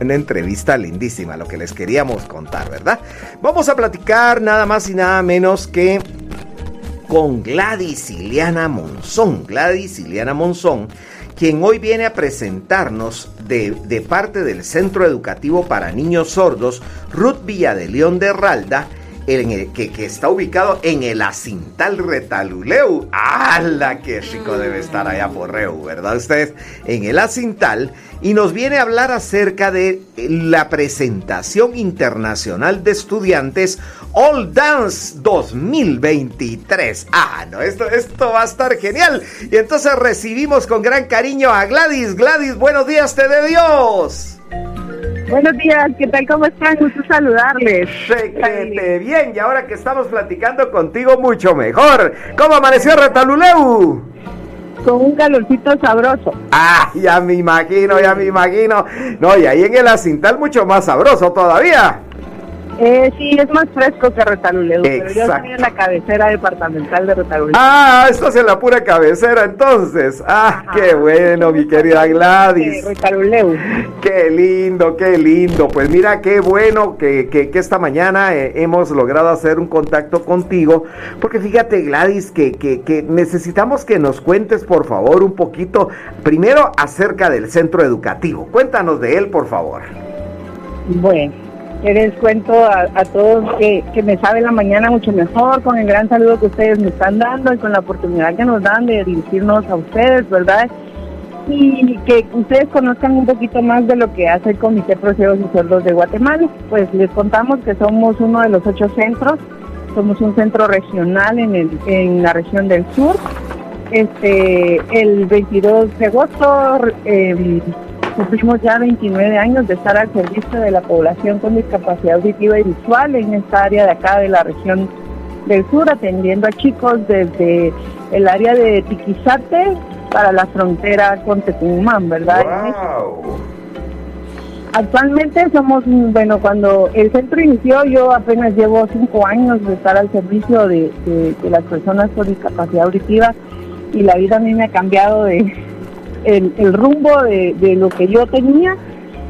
Una entrevista lindísima, lo que les queríamos contar, ¿verdad? Vamos a platicar nada más y nada menos que con Gladys Iliana Monzón. Gladys Iliana Monzón, quien hoy viene a presentarnos de, de parte del Centro Educativo para Niños Sordos, Ruth Villadelión de Ralda, que, está ubicado en el Acintal Retaluleu. ¡Hala! ¡Qué chico debe estar allá por Reu, ¿verdad ustedes? En el Acintal. Y nos viene a hablar acerca de la presentación internacional de estudiantes All Dance 2023. Ah, no, esto, esto va a estar genial. Y entonces recibimos con gran cariño a Gladys. Gladys, buenos días, te de Dios. Buenos días, ¿qué tal? ¿Cómo están? Gusto saludarles. Chequete bien, y ahora que estamos platicando contigo, mucho mejor. ¿Cómo amaneció Retaluleu? Con un calorcito sabroso. Ah, ya me imagino, ya me imagino. No, y ahí en el acintal mucho más sabroso todavía. Eh, sí, es más fresco que Retaluleu, pero yo estoy en la cabecera departamental de Retaluleu. Ah, estás en la pura cabecera entonces. Ah, qué bueno, mi querida Gladys. Retaluleu. Qué lindo, qué lindo. Pues mira, qué bueno que, que, esta mañana eh, hemos logrado hacer un contacto contigo, porque fíjate, Gladys, que, que necesitamos que nos cuentes, por favor, un poquito, primero acerca del centro educativo. Cuéntanos de él, por favor. Bueno les cuento a, todos que, me sabe la mañana mucho mejor, con el gran saludo que ustedes me están dando y con la oportunidad que nos dan de dirigirnos a ustedes, ¿verdad? Y que ustedes conozcan un poquito más de lo que hace el Comité Procesos y Sordos de Guatemala. Pues les contamos que somos uno de los ocho centros, somos un centro regional en, el, en la región del sur. Este, el 22 de agosto eh, Cumplimos ya 29 años de estar al servicio de la población con discapacidad auditiva y visual en esta área de acá de la región del sur, atendiendo a chicos desde el área de Tiquizate para la frontera con Tecumán, ¿verdad? Actualmente somos, bueno, cuando el centro inició, yo apenas llevo cinco años de estar al servicio de, de las personas con discapacidad auditiva y la vida a mí me ha cambiado de, el, rumbo de, lo que yo tenía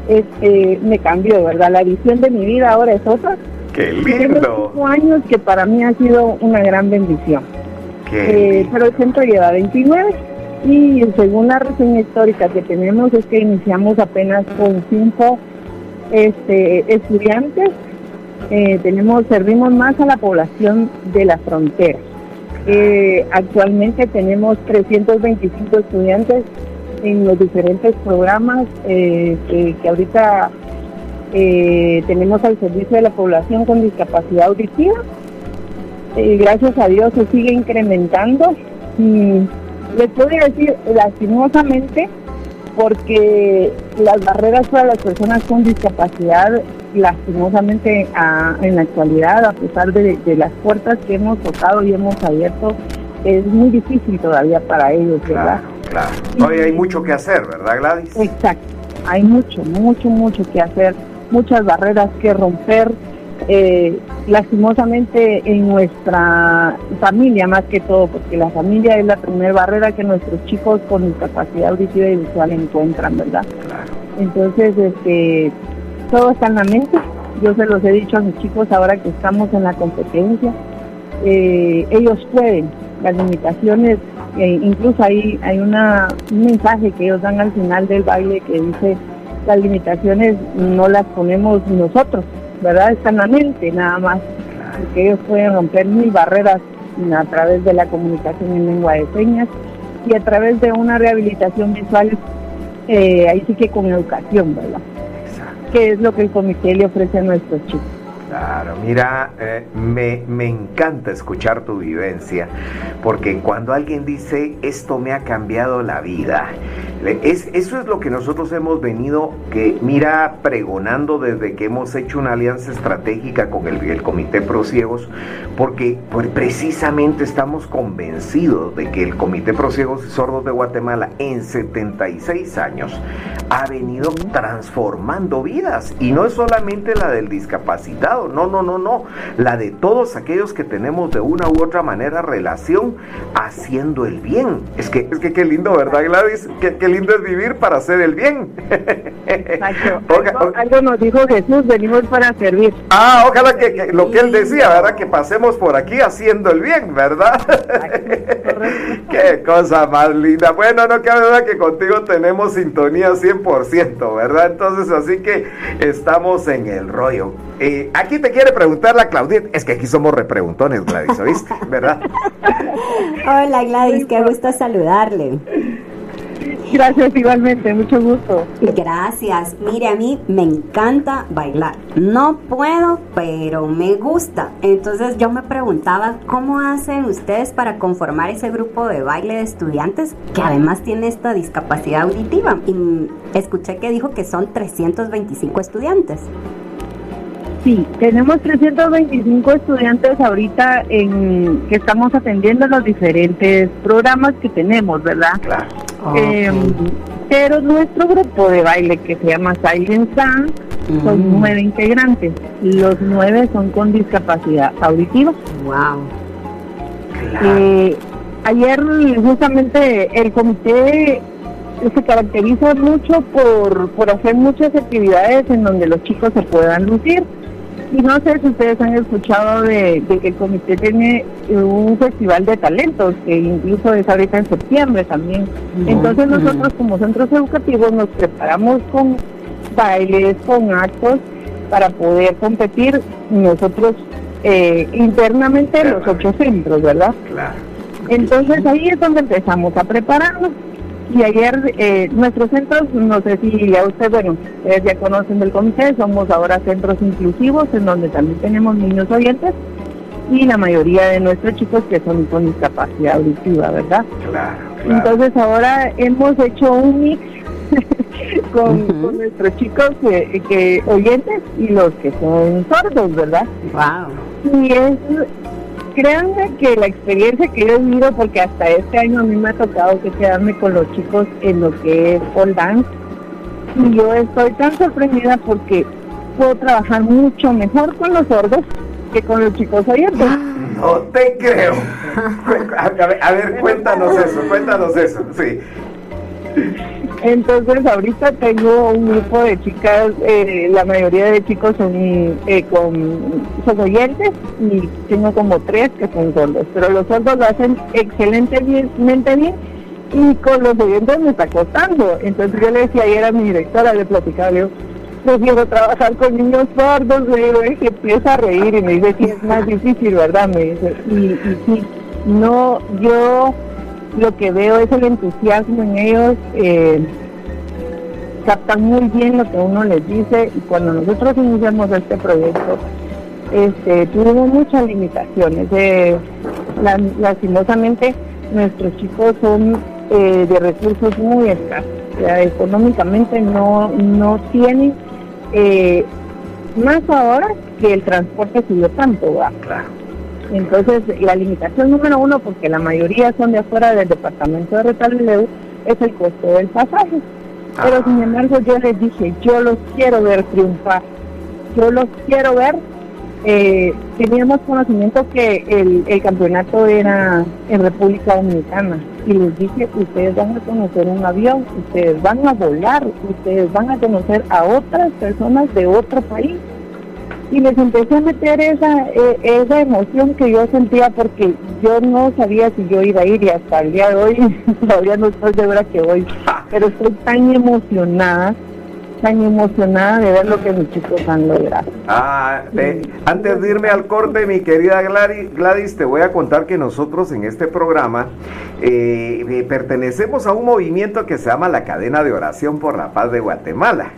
este, me cambió, ¿verdad? La visión de mi vida ahora es otra. ¡Qué lindo! Tengo años que para mí ha sido una gran bendición. Eh, pero el centro lleva 29 y según la reseña histórica que tenemos es que iniciamos apenas con cinco este, estudiantes. Eh, tenemos servimos más a la población de la frontera. Eh, actualmente tenemos 325 estudiantes en los diferentes programas eh, que, ahorita eh, tenemos al servicio de la población con discapacidad auditiva. Gracias a Dios se sigue incrementando. Y les puedo decir lastimosamente porque las barreras para las personas con discapacidad, lastimosamente en la actualidad, a pesar de, de, las puertas que hemos tocado y hemos abierto, es muy difícil todavía para ellos, ¿verdad? Claro. Todavía hay mucho que hacer, ¿verdad, Gladys? Exacto. Hay mucho, mucho, mucho que hacer, muchas barreras que romper. Eh, lastimosamente en nuestra familia más que todo, porque la familia es la primera barrera que nuestros chicos con discapacidad auditiva y visual encuentran, ¿verdad? Claro. Entonces, este, todo está en la mente. Yo se los he dicho a mis chicos ahora que estamos en la competencia. Eh, ellos pueden, las limitaciones eh, incluso ahí hay una, un mensaje que ellos dan al final del baile que dice las limitaciones no las ponemos nosotros, ¿verdad? Está en la mente nada más, porque ellos pueden romper mil barreras a través de la comunicación en lengua de señas y a través de una rehabilitación visual, eh, ahí sí que con educación, ¿verdad? Que es lo que el comité le ofrece a nuestros chicos. Claro, mira, eh, me, me, encanta escuchar tu vivencia, porque cuando alguien dice esto me ha cambiado la vida, es, eso es lo que nosotros hemos venido, que mira, pregonando desde que hemos hecho una alianza estratégica con el, Comité Prociegos, porque pues, precisamente estamos convencidos de que el Comité Prociegos y Sordos de Guatemala en 76 años ha venido transformando vidas, y no es solamente la del discapacitado, no, no, no, no. La de todos aquellos que tenemos de una u otra manera relación haciendo el bien. Es que, es que qué lindo, ¿verdad, Gladys? Qué, qué lindo es vivir para hacer el bien. Exacto. algo, nos dijo Jesús, venimos para servir. Ah, ojalá que, lo que él decía, ¿verdad? Que pasemos por aquí haciendo el bien, ¿verdad? Qué cosa más linda. Bueno, no cabe duda que contigo tenemos sintonía 100%, ¿verdad? Entonces, así que estamos en el rollo. Eh, aquí te quiere preguntar la Claudette. Es que aquí somos repreguntones, Gladys, ¿oíste? ¿Verdad? Hola, Gladys, qué gusto saludarle. Gracias igualmente, mucho gusto. Gracias. Mire, a mí me encanta bailar. No puedo, pero me gusta. Entonces yo me preguntaba, ¿cómo hacen ustedes para conformar ese grupo de baile de estudiantes que además tiene esta discapacidad auditiva? Y escuché que dijo que son 325 estudiantes. Sí, tenemos 325 estudiantes ahorita en que estamos atendiendo los diferentes programas que tenemos, ¿verdad? Claro. Em, pero nuestro grupo de baile que se llama Silent Sun son mm. nueve integrantes. Los nueve son con discapacidad auditiva. Wow. Eh, ayer justamente el comité se caracteriza mucho por, por hacer muchas actividades en donde los chicos se puedan lucir. Y no sé si ustedes han escuchado de, que el comité tiene un festival de talentos, que incluso es ahorita en septiembre también. Entonces nosotros como centros educativos nos preparamos con bailes, con actos, para poder competir nosotros eh, internamente los ocho centros, ¿verdad? Claro. Entonces ahí es donde empezamos a prepararnos. Y ayer eh, nuestros centros, no sé si ya usted, bueno, ustedes ya conocen del comité, somos ahora centros inclusivos en donde también tenemos niños oyentes y la mayoría de nuestros chicos que son con discapacidad auditiva, ¿verdad? Claro. Entonces ahora hemos hecho un mix con, nuestros chicos que, oyentes y los que son sordos, ¿verdad? Wow. Y es créanme que la experiencia que yo he vivido, porque hasta este año a mí me ha tocado que quedarme con los chicos en lo que es pole dance, y yo estoy tan sorprendida porque puedo trabajar mucho mejor con los sordos que con los chicos oyentes. No te creo. A ver, cuéntanos eso, cuéntanos eso, sí. Entonces ahorita tengo un grupo de chicas, eh, la mayoría de chicos son, eh, con, son oyentes y tengo como tres que son sordos, pero los sordos lo hacen excelentemente bien y con los oyentes me está costando. Entonces yo le decía ayer a mi directora, le platicaba, yo prefiero trabajar con niños sordos, le digo, y empieza a reír y me dice, sí, es más difícil, ¿verdad? Me dice, y, y sí, no, yo lo que veo es el entusiasmo en ellos, eh, captan muy bien lo que uno les dice y cuando nosotros iniciamos este proyecto, este, tuvimos muchas limitaciones. Eh, lastimosamente, nuestros chicos son eh, de recursos muy escasos, económicamente no, no tienen, más ahora que el transporte subió tanto. Claro entonces, la limitación número uno, porque la mayoría son de afuera del departamento de Retalileu, es el costo del pasaje. Pero ah. sin embargo, yo les dije, yo los quiero ver triunfar, yo los quiero ver. Eh, teníamos conocimiento que el, el campeonato era en República Dominicana y les dije, ustedes van a conocer un avión, ustedes van a volar, ustedes van a conocer a otras personas de otro país y les empecé a meter esa, eh, esa emoción que yo sentía porque yo no sabía si yo iba a ir y hasta el día de hoy todavía no estoy de verdad que voy, pero estoy tan emocionada tan emocionada de ver lo que mis chicos han logrado. Ah, antes de irme al corte, mi querida Gladys, te voy a contar que nosotros en este programa eh, eh, pertenecemos a un movimiento que se llama la Cadena de Oración por la Paz de Guatemala.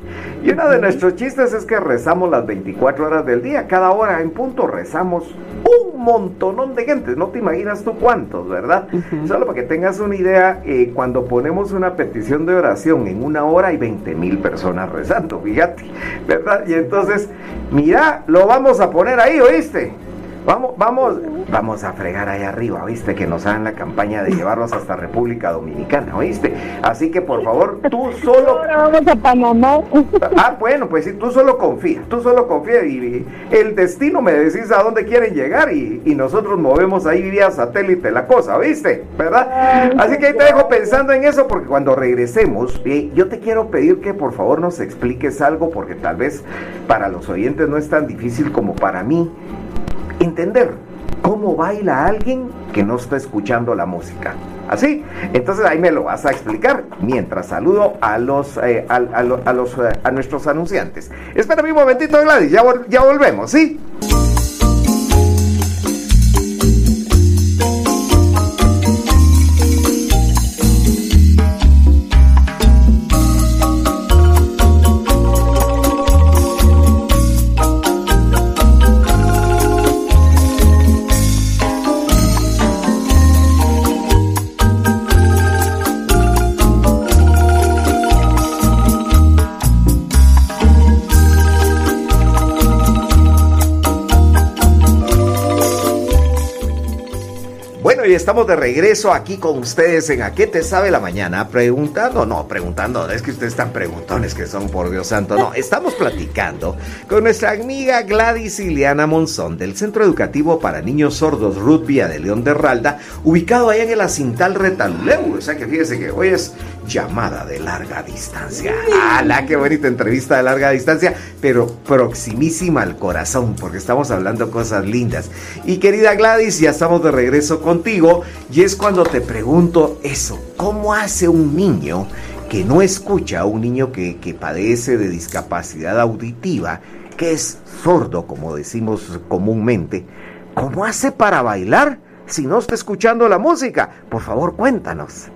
Y uno de nuestros chistes es que rezamos las 24 horas del día, cada hora en punto rezamos un montonón de gente, no te imaginas tú cuántos, ¿verdad? Solo para que tengas una idea, eh, cuando ponemos una petición de oración en una hora hay 20 mil personas rezando, fíjate, ¿verdad? Y entonces, mira, lo vamos a poner ahí, ¿oíste? Vamos, vamos, vamos a fregar ahí arriba, ¿viste? Que nos hagan la campaña de llevarlos hasta República Dominicana, ¿oíste? Así que por favor, tú solo. Ahora vamos a Panamá. Ah, bueno, pues sí, tú solo confía, tú solo confía y, el destino me decís a dónde quieren llegar y, nosotros movemos ahí vía satélite la cosa, ¿viste? ¿Verdad? Así que ahí te dejo pensando en eso porque cuando regresemos, eh, yo te quiero pedir que por favor nos expliques algo porque tal vez para los oyentes no es tan difícil como para mí entender cómo baila alguien que no está escuchando la música. ¿Así? Entonces ahí me lo vas a explicar mientras saludo a los, eh, eh, a nuestros anunciantes. Espérame un momentito, Gladys, ya volvemos, ¿sí? Estamos de regreso aquí con ustedes en A qué te sabe la mañana, preguntando, no, preguntando, es que ustedes están preguntones que son por Dios santo, no, estamos platicando con nuestra amiga Gladys Ileana Monzón del Centro Educativo para Niños Sordos Ruth Vía de León de Ralda, ubicado allá en el Acintal Retaluleu, o sea que fíjese que hoy es llamada de larga distancia. ¡Hala, qué bonita entrevista de larga distancia! Pero proximísima al corazón, porque estamos hablando cosas lindas. Y querida Gladys, ya estamos de regreso contigo, y es cuando te pregunto eso, ¿cómo hace un niño que no escucha, un niño que, que padece de discapacidad auditiva, que es sordo, como decimos comúnmente, ¿cómo hace para bailar si no está escuchando la música? Por favor, cuéntanos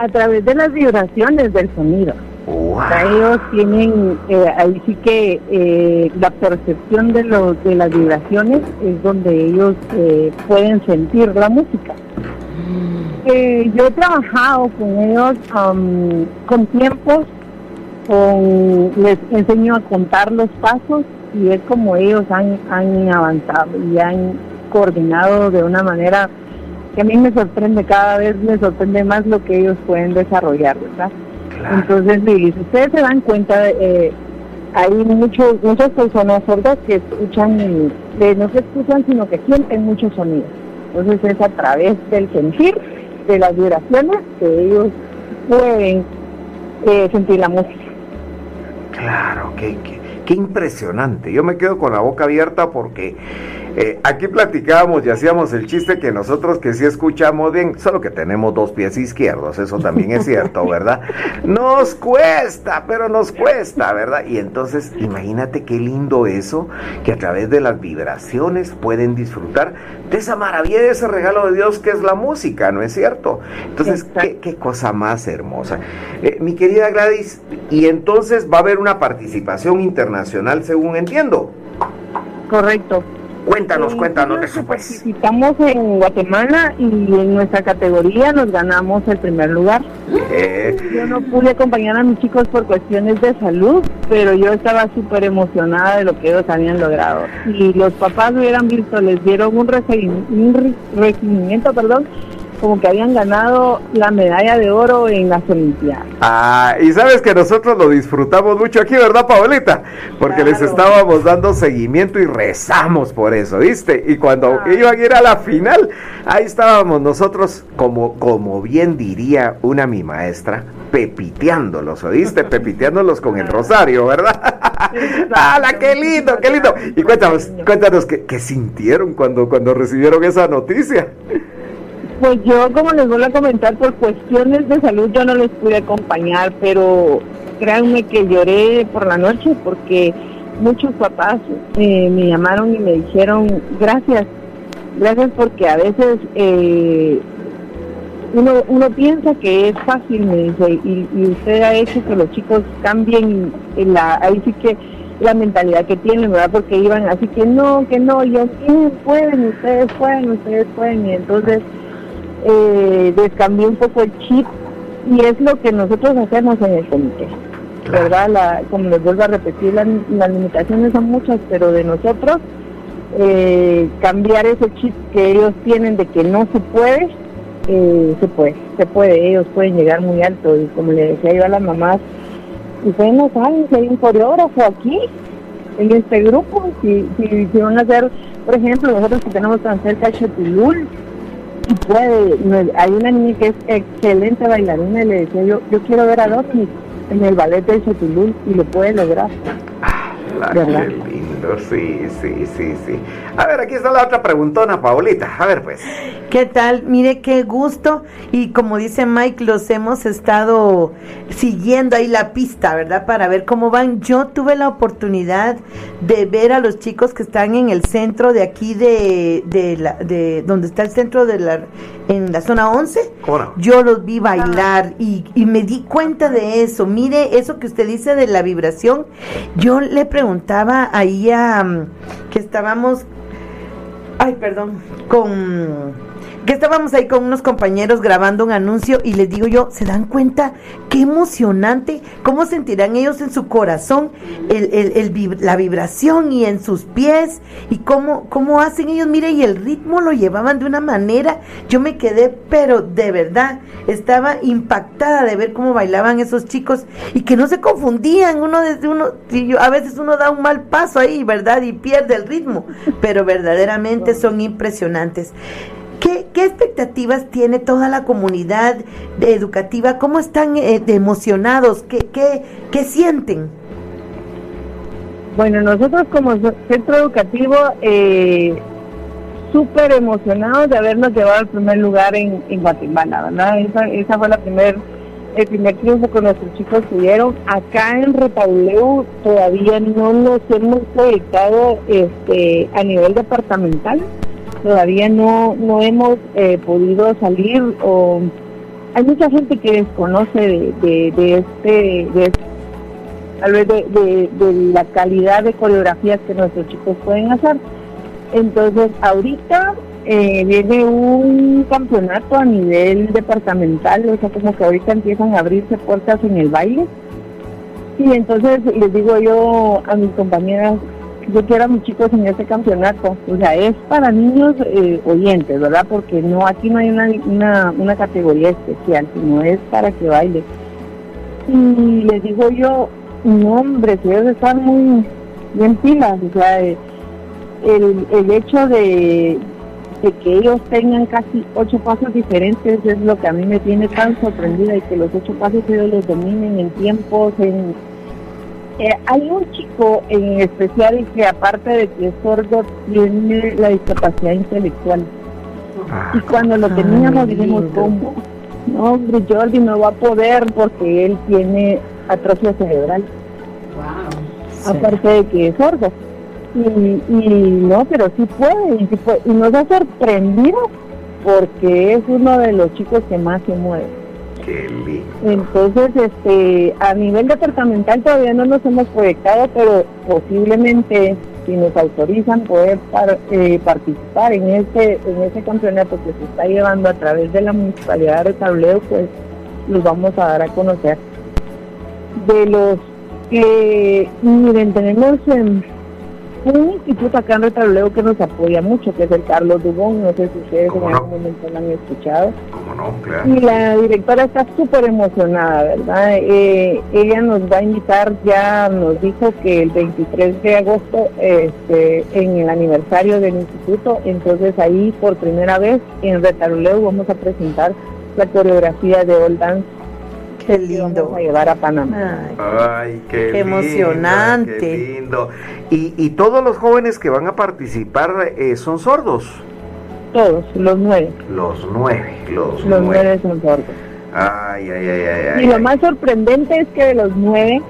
a través de las vibraciones del sonido. ellos tienen, eh, ahí sí que eh, la percepción de, los, de las vibraciones es donde ellos eh, pueden sentir la música. Mm. yo he trabajado con ellos con tiempos, con, les enseño a contar los pasos y es como ellos han, han avanzado y han coordinado de una manera que a mí me sorprende, cada vez me sorprende más lo que ellos pueden desarrollar, ¿verdad? Entonces, si ustedes se dan cuenta, eh, hay muchos, muchas personas sordas que escuchan, no se escuchan, sino que sienten muchos sonidos. Entonces es a través del sentir, de las vibraciones, que ellos pueden eh, sentir la música. Claro, qué, qué, qué impresionante. Yo me quedo con la boca abierta porque eh, aquí platicábamos y hacíamos el chiste que nosotros que sí escuchamos bien, solo que tenemos dos pies izquierdos, eso también es cierto, ¿verdad? Nos cuesta, pero nos cuesta, ¿verdad? Y entonces imagínate qué lindo eso, que a través de las vibraciones pueden disfrutar de esa maravilla, de ese regalo de Dios que es la música, ¿no es cierto? Entonces, qué, cosa más hermosa. Eh, mi querida Gladys, y entonces va a haber una participación internacional, según entiendo. Correcto. Cuéntanos, cuéntanos de eso pues. Participamos en Guatemala y en nuestra categoría nos ganamos el primer lugar. Yo no pude acompañar a mis chicos por cuestiones de salud, pero yo estaba súper emocionada de lo que ellos habían logrado. Y los papás hubieran visto, les dieron un, un recibimiento, perdón, como que habían ganado la medalla de oro en las Olimpiadas. Ah, y sabes que nosotros lo disfrutamos mucho aquí, ¿verdad, Paolita? Porque les estábamos dando seguimiento y rezamos por eso, ¿viste? Y cuando ah. iban a ir a la final, ahí estábamos nosotros, como, como bien diría una mi maestra, pepiteándolos, ¿oíste? Pepiteándolos con el rosario, ¿verdad? ¡Hala, qué lindo, qué lindo! Y cuéntanos, cuéntanos qué, qué sintieron cuando, cuando recibieron esa noticia. Pues yo, como les voy a comentar, por cuestiones de salud yo no les pude acompañar, pero créanme que lloré por la noche porque muchos papás eh, me llamaron y me dijeron gracias, gracias porque a veces eh, uno, uno piensa que es fácil, me dice, y, usted ha hecho que los chicos cambien la, ahí sí que la mentalidad que tienen, ¿verdad? Porque iban así que no, que no, yo sí pueden, ustedes pueden, ustedes pueden, y entonces eh, descambió un poco el chip y es lo que nosotros hacemos en el comité. ¿Verdad? La, como les vuelvo a repetir, las limitaciones son muchas, pero de nosotros eh, cambiar ese chip que ellos tienen de que no se puede, eh, se puede, se puede, ellos pueden llegar muy alto y como le decía yo a las mamás, ustedes no saben si hay un coreógrafo aquí en este grupo, si, si, van a hacer, por ejemplo, nosotros que tenemos tan cerca y puede, hay una niña que es excelente bailarina y le decía yo, yo quiero ver a Dorothy en el ballet de Chetulul y lo puede lograr. Ah, ¿verdad? sí, sí, sí, sí. A ver, aquí está la otra preguntona, Paulita. A ver, pues. ¿Qué tal? Mire qué gusto. Y como dice Mike, los hemos estado siguiendo ahí la pista, ¿verdad? Para ver cómo van. Yo tuve la oportunidad de ver a los chicos que están en el centro de aquí de, de, la, de donde está el centro de la, en la zona 11. Yo los vi bailar y, y me di cuenta de eso. Mire, eso que usted dice de la vibración. Yo le preguntaba ahí que estábamos, ay, perdón, con que estábamos ahí con unos compañeros grabando un anuncio y les digo yo, ¿se dan cuenta qué emocionante? ¿Cómo sentirán ellos en su corazón el, la vibración y en sus pies? ¿Y cómo, cómo hacen ellos? Mire, y el ritmo lo llevaban de una manera, yo me quedé, pero de verdad, estaba impactada de ver cómo bailaban esos chicos y que no se confundían, uno desde uno, a veces uno da un mal paso ahí, ¿verdad? Y pierde el ritmo, pero verdaderamente son impresionantes. ¿Qué, expectativas tiene toda la comunidad educativa? ¿Cómo están eh, emocionados? ¿Qué, qué, sienten? Bueno, nosotros como centro educativo, eh, súper emocionados de habernos llevado al primer lugar en, Guatemala, ¿verdad? Esa, fue la primer, el primer triunfo que nuestros chicos tuvieron. Acá en Retauleu todavía no nos hemos proyectado este, a nivel departamental todavía no, no hemos eh, podido salir o hay mucha gente que desconoce de, de, este, de, tal vez de, de, la calidad de coreografías que nuestros chicos pueden hacer. Entonces, ahorita eh, viene un campeonato a nivel departamental, o sea, como que ahorita empiezan a abrirse puertas en el baile. Y entonces les digo yo a mis compañeras, yo quiero a mis chicos en este campeonato. O sea, es para niños eh, oyentes, ¿verdad? Porque no aquí no hay una, una, categoría especial, sino es para que baile. Y les digo yo, no, hombre, ellos están muy bien pilas, o sea, eh, el, el hecho de, de que ellos tengan casi ocho pasos diferentes es lo que a mí me tiene tan sorprendida y que los ocho pasos ellos los dominen en tiempos, en eh, hay un chico en especial que aparte de que es sordo tiene la discapacidad intelectual. Ah. y cuando lo teníamos dijimos, ¿cómo? No, hombre, Jordi no va a poder porque él tiene atrofia cerebral. Aparte de que es sordo. Y, no, pero sí puede, y, sí puede. y nos ha sorprendido porque es uno de los chicos que más se mueve. Entonces, este, a nivel departamental todavía no nos hemos proyectado, pero posiblemente si nos autorizan poder eh, participar en este en ese campeonato que se está llevando a través de la municipalidad de Tableo, pues los vamos a dar a conocer. De los que, miren, tenemos en un instituto acá en Retableo que nos apoya mucho, que es el Carlos Dubón, no sé si ustedes en algún momento lo han escuchado. Y la directora está súper emocionada, ¿verdad? Eh, ella nos va a invitar, ya nos dijo que el 23 de agosto, este, en el aniversario del instituto, entonces ahí por primera vez en Retableo vamos a presentar la coreografía de Old Dance Qué lindo. a llevar a Panamá. Ay, qué, emocionante. Qué lindo. ¿Y, ¿Y, todos los jóvenes que van a participar eh, son sordos? Todos, los nueve. Los nueve, los, los nueve. son sordos. Ay, ay, ay, ay. Y lo más sorprendente es que de los nueve,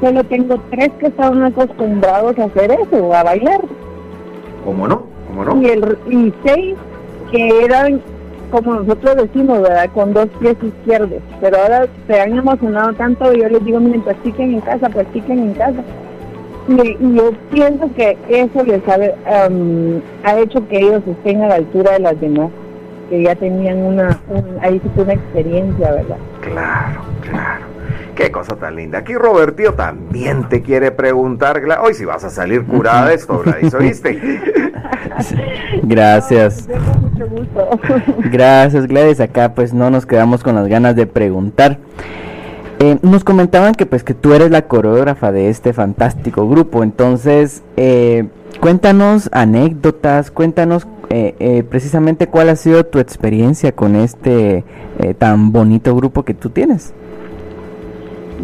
solo tengo tres que estaban acostumbrados a hacer eso, a bailar. ¿Cómo no? ¿Cómo no? Y, el, y seis que eran como nosotros decimos, ¿verdad? Con dos pies izquierdos. Pero ahora se han emocionado tanto, y yo les digo, miren, practiquen en casa, practiquen en casa. Y, yo pienso que eso les ha, ha hecho que ellos estén a la altura de las demás, que ya tenían una, ahí sí una experiencia, ¿verdad? Claro, claro. Qué cosa tan linda. Aquí Robertio también te quiere preguntar, hoy si vas a salir curada de esto, Gladys, ¿oíste? Gracias. Gracias, Gladys. Acá pues no nos quedamos con las ganas de preguntar. Eh, nos comentaban que pues que tú eres la coreógrafa de este fantástico grupo, entonces eh, cuéntanos anécdotas, cuéntanos eh, precisamente cuál ha sido tu experiencia con este tan bonito grupo que tú tienes.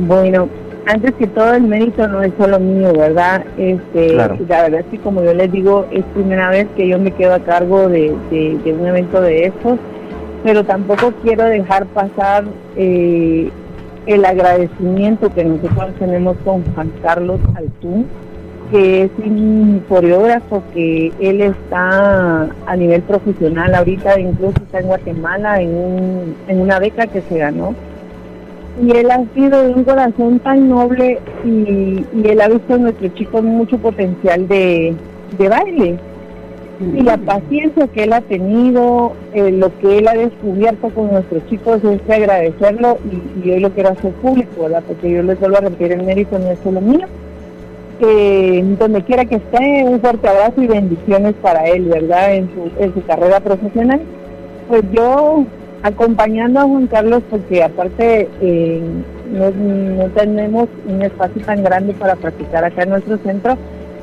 Bueno, antes que todo el mérito no es solo mío, ¿verdad? Este, La verdad es que como yo les digo, es primera vez que yo me quedo a cargo de, de un evento de estos, pero tampoco quiero dejar pasar eh, el agradecimiento que nosotros tenemos con Juan Carlos Altún, que es un coreógrafo que él está a nivel profesional ahorita, incluso está en Guatemala en, una beca que se ganó. Y él ha sido de un corazón tan noble y, él ha visto en nuestros chicos mucho potencial de baile y la paciencia que él ha tenido, eh, lo que él ha descubierto con nuestros chicos es de agradecerlo y, y, hoy lo quiero hacer público, ¿verdad? Porque yo les vuelvo a repetir, el mérito no es solo mío. donde quiera que esté, un fuerte abrazo y bendiciones para él, ¿verdad? En su, en su carrera profesional. Pues yo acompañando a Juan Carlos, porque aparte eh, no, no tenemos un espacio tan grande para practicar acá en nuestro centro,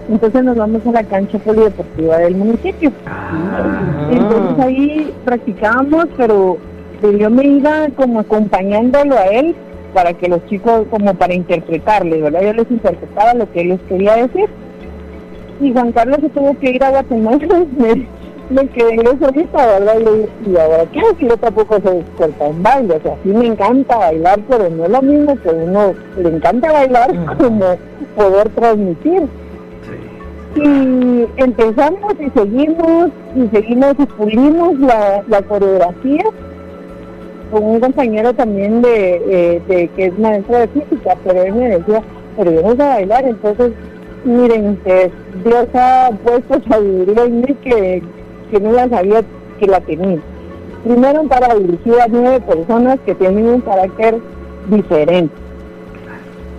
entonces nos vamos a la cancha polideportiva del municipio. Ah. Entonces ahí practicábamos, pero yo me iba como acompañándolo a él para que los chicos, como para interpretarle, ¿verdad? Yo les interpretaba lo que él les quería decir. Y Juan Carlos se tuvo que ir a Guatemala, me, me quedé solita, ¿verdad? Y, y ahora, ¿qué si yo tampoco soy experta en baile? O sea, sí me encanta bailar, pero no es lo mismo que uno le encanta bailar como poder transmitir y empezamos y seguimos y seguimos y pulimos la, coreografía con un compañero también de, eh, que es maestro de física, pero él me decía, pero no sé bailar, entonces miren, Dios ha puesto sabiduría en mí que, que no la sabía que la tenía. Primero para dirigir a nueve personas que tienen un carácter diferente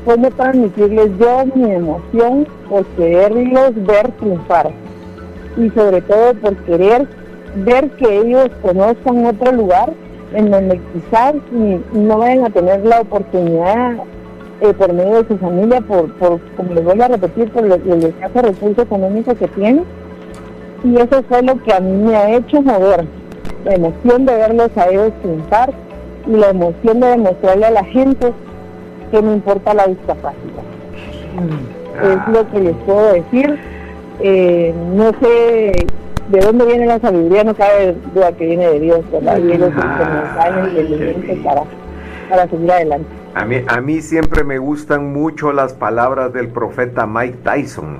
cómo transmitirles yo mi emoción por quererlos ver triunfar y sobre todo por querer ver que ellos conozcan otro lugar en donde quizás no vayan a tener la oportunidad eh, por medio de su familia, por, por como les voy a repetir, por el escaso recurso económico que tienen. Y eso fue lo que a mí me ha hecho mover, la emoción de verlos a ellos triunfar y la emoción de demostrarle a la gente que no importa la discapacidad. Es lo que les puedo decir. Eh, no sé de dónde viene la sabiduría, no cabe duda que viene de Dios, ¿verdad? Y ellos ah, y el para, para seguir adelante. A mí, a mí siempre me gustan mucho las palabras del profeta Mike Tyson,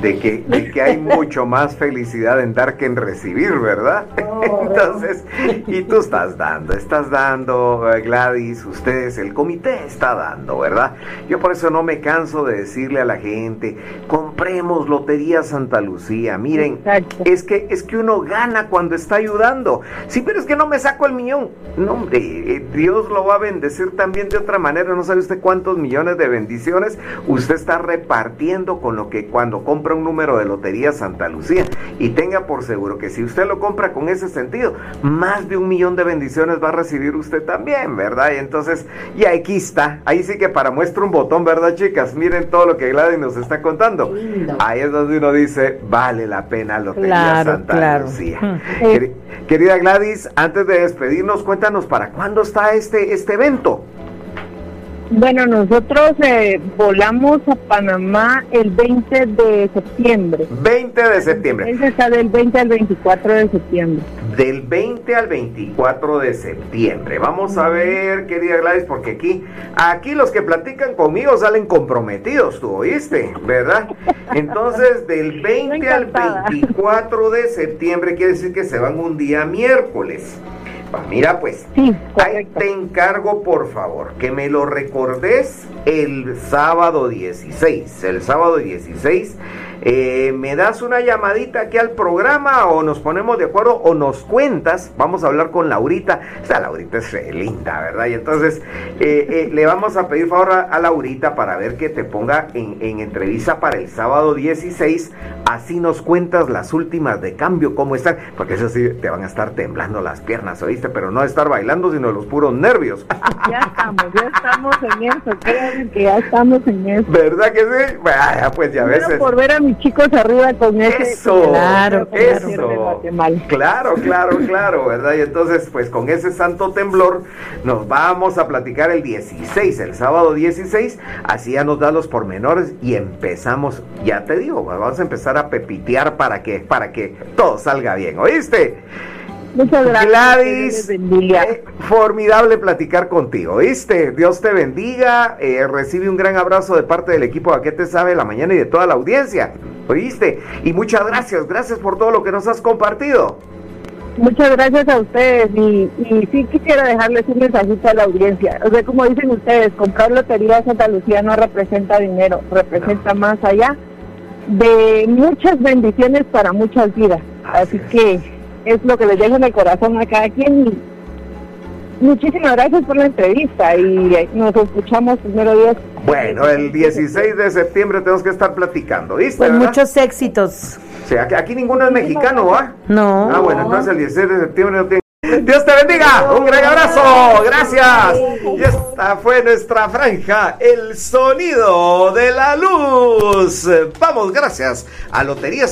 de que, de que hay mucho más felicidad en dar que en recibir, ¿verdad? Entonces, y tú estás dando, estás dando, eh, Gladys, ustedes, el comité está dando, ¿verdad? Yo por eso no me canso de decirle a la gente, compremos Lotería Santa Lucía, miren, es que, es que uno gana cuando está ayudando. Sí, pero es que no me saco el millón. No, hombre, eh, Dios lo va a bendecir también de otra manera no sabe usted cuántos millones de bendiciones usted está repartiendo con lo que cuando compra un número de lotería Santa Lucía. Y tenga por seguro que si usted lo compra con ese sentido, más de un millón de bendiciones va a recibir usted también, ¿verdad? Y entonces, y aquí está, ahí sí que para muestra un botón, ¿verdad, chicas? Miren todo lo que Gladys nos está contando. Ahí es donde uno dice, vale la pena Lotería Santa Lucía. Hmm. Querida Gladys, antes de despedirnos, cuéntanos para cuándo está este, este evento. Bueno, nosotros eh, volamos a Panamá el 20 de septiembre. 20 de septiembre. Ese está del 20 al 24 de septiembre. Del 20 al 24 de septiembre. Vamos a ver, querida Gladys, porque aquí, aquí los que platican conmigo salen comprometidos, tú oíste, ¿verdad? Entonces, del 20 al 24 de septiembre quiere decir que se van un día miércoles. Mira, pues, ahí te encargo, por favor, que me lo recordes el sábado 16. El sábado 16 eh, me das una llamadita aquí al programa o nos ponemos de acuerdo o nos cuentas, vamos a hablar con Laurita, esta Laurita es linda, ¿verdad? Y entonces eh, eh, le vamos a pedir favor a, Laurita para ver que te ponga en, en, entrevista para el sábado 16, así nos cuentas las últimas de cambio, cómo están, porque eso sí, te van a estar temblando las piernas, ¿oíste? Pero no estar bailando, sino los puros nervios. Ya estamos, ya estamos en eso, créanme que ya estamos en eso. ¿Verdad que sí? Vaya, pues ya ves. por ver a mis chicos arriba con ese. Eso, claro, eso. Claro, claro, claro, ¿verdad? Y entonces, pues con ese santo temblor nos vamos a platicar el 16, el sábado 16, así ya nos da los pormenores y empezamos, ya te digo, vamos a empezar a pepitear para que, para que todo salga bien, ¿oíste? Muchas gracias. Gladys, eh, formidable platicar contigo, ¿viste? Dios te bendiga, eh, recibe un gran abrazo de parte del equipo de ¿Qué te sabe la mañana y de toda la audiencia, ¿oíste? Y muchas gracias, gracias por todo lo que nos has compartido. Muchas gracias a ustedes y, y sí quisiera dejarles un mensajito a la audiencia. O sea, como dicen ustedes, comprar lotería Santa Lucía no representa dinero, representa más allá de muchas bendiciones para muchas vidas. Así que es lo que les dejo en el corazón a cada quien. Muchísimas gracias por la entrevista y nos escuchamos primero Dios. Bueno, el 16 de septiembre tenemos que estar platicando, ¿viste? Pues muchos éxitos. Sí, aquí, ninguno es mexicano, ¿va? No. Ah, bueno, entonces el 16 de septiembre no tiene Dios te bendiga, un gran abrazo, gracias. Y esta fue nuestra franja, el sonido de la luz. Vamos, gracias a Lotería Santa